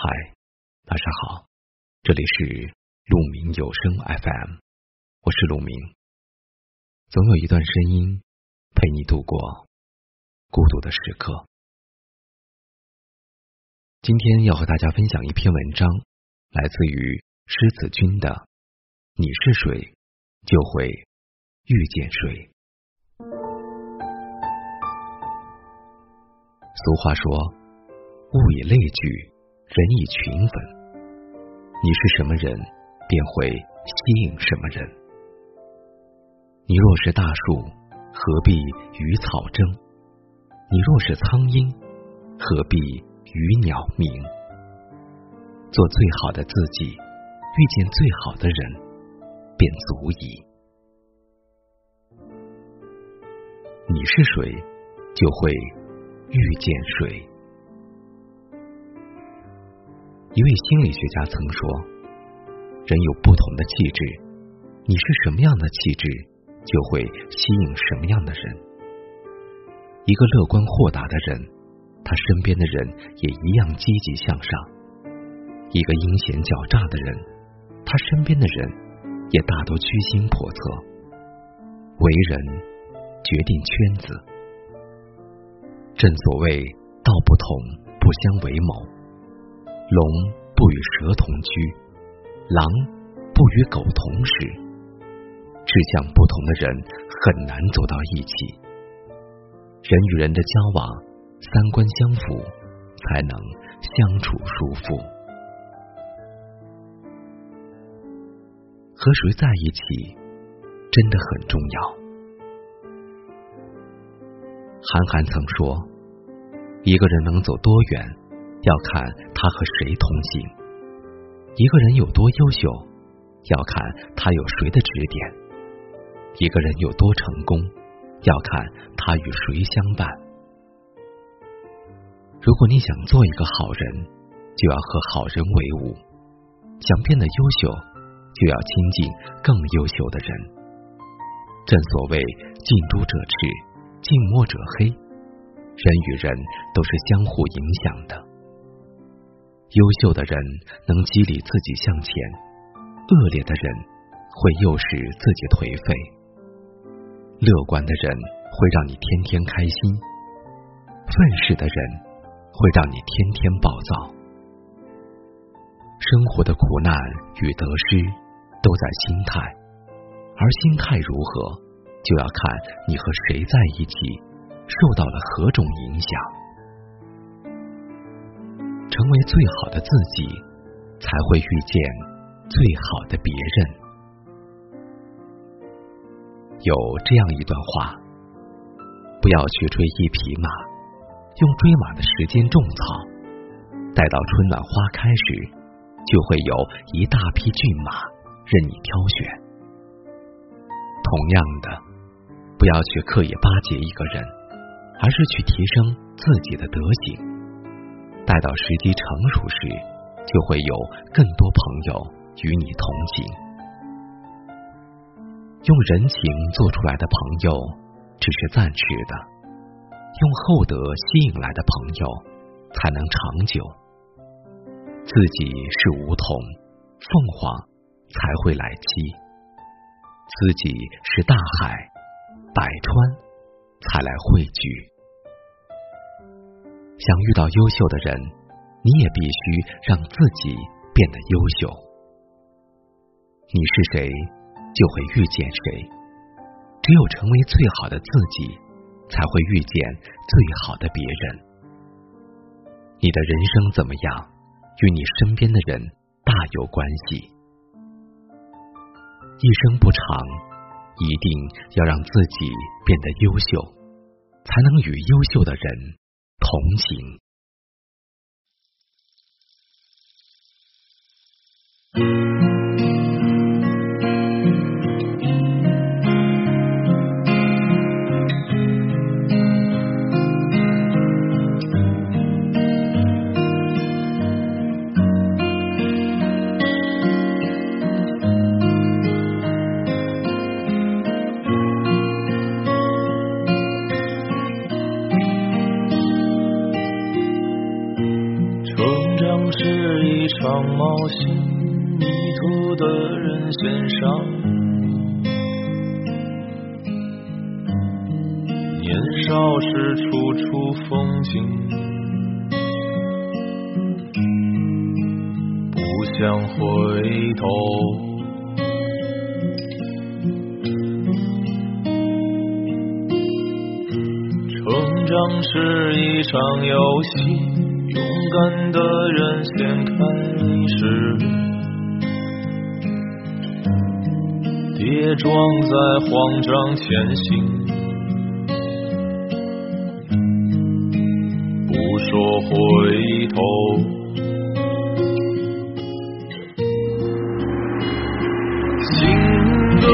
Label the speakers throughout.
Speaker 1: 嗨，晚上好，这里是鹿鸣有声 FM，我是鹿鸣。总有一段声音陪你度过孤独的时刻。今天要和大家分享一篇文章，来自于狮子君的《你是谁，就会遇见谁》。俗话说，物以类聚。人以群分，你是什么人，便会吸引什么人。你若是大树，何必与草争？你若是苍鹰，何必与鸟鸣？做最好的自己，遇见最好的人，便足矣。你是谁，就会遇见谁。一位心理学家曾说：“人有不同的气质，你是什么样的气质，就会吸引什么样的人。一个乐观豁达的人，他身边的人也一样积极向上；一个阴险狡诈的人，他身边的人也大都居心叵测。为人决定圈子，正所谓道不同不相为谋。”龙不与蛇同居，狼不与狗同食。志向不同的人很难走到一起。人与人的交往，三观相符，才能相处舒服。和谁在一起，真的很重要。韩寒曾说：“一个人能走多远？”要看他和谁同行。一个人有多优秀，要看他有谁的指点；一个人有多成功，要看他与谁相伴。如果你想做一个好人，就要和好人为伍；想变得优秀，就要亲近更优秀的人。正所谓近朱者赤，近墨者黑，人与人都是相互影响的。优秀的人能激励自己向前，恶劣的人会诱使自己颓废。乐观的人会让你天天开心，愤世的人会让你天天暴躁。生活的苦难与得失都在心态，而心态如何，就要看你和谁在一起，受到了何种影响。成为最好的自己，才会遇见最好的别人。有这样一段话：不要去追一匹马，用追马的时间种草，待到春暖花开时，就会有一大批骏马任你挑选。同样的，不要去刻意巴结一个人，而是去提升自己的德行。待到时机成熟时，就会有更多朋友与你同行。用人情做出来的朋友只是暂时的，用厚德吸引来的朋友才能长久。自己是梧桐，凤凰才会来栖；自己是大海，百川才来汇聚。想遇到优秀的人，你也必须让自己变得优秀。你是谁，就会遇见谁。只有成为最好的自己，才会遇见最好的别人。你的人生怎么样，与你身边的人大有关系。一生不长，一定要让自己变得优秀，才能与优秀的人。同行。
Speaker 2: 是一场冒险，迷途的人线上。年少时处处风景，不想回头。成长是一场游戏。勇敢的人先开始，跌撞在慌张前行，不说回头。情歌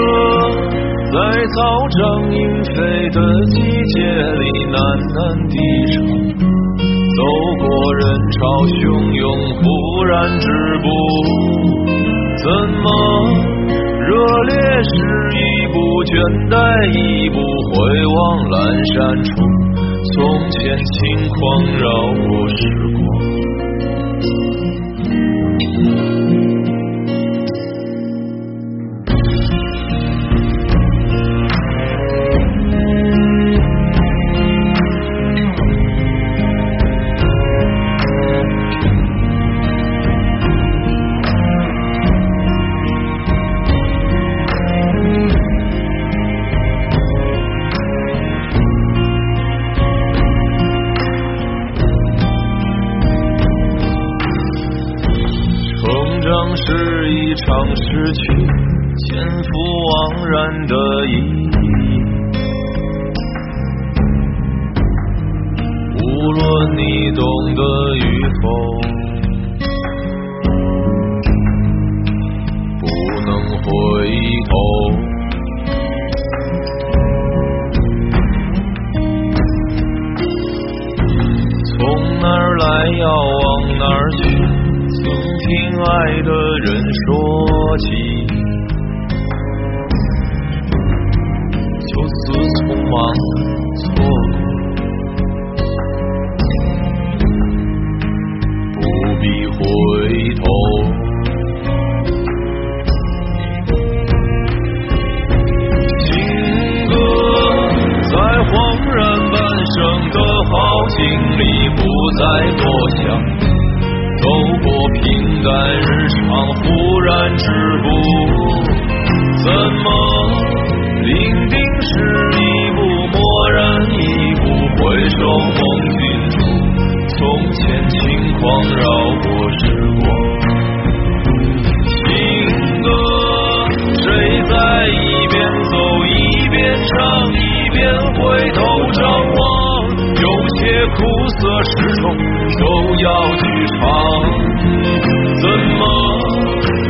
Speaker 2: 在草长莺飞的季节里喃喃低唱。走过人潮汹涌，忽然止步，怎么热烈是一步，倦怠一步，回望阑珊处，从前轻狂绕过时光。是一场失去，前赴惘然的意义。无论你懂得与否，不能回头。从哪儿来，要往哪儿去？听爱的人说起，就此匆忙错一边唱，一边回头张望？有些苦涩始终都要去尝。怎么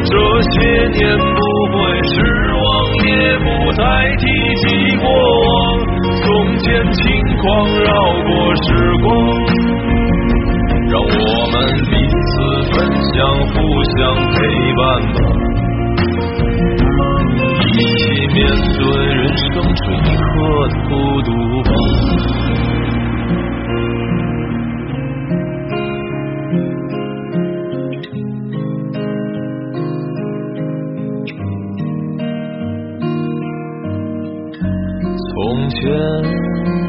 Speaker 2: 这些年不会失望，也不再提起过往。从前轻狂绕过时光，让我们彼此分享，互相陪伴吧。一起面对人生这一刻的孤独吧。从前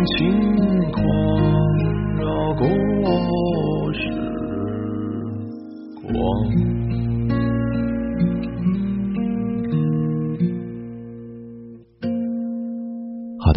Speaker 2: 轻狂绕过时光。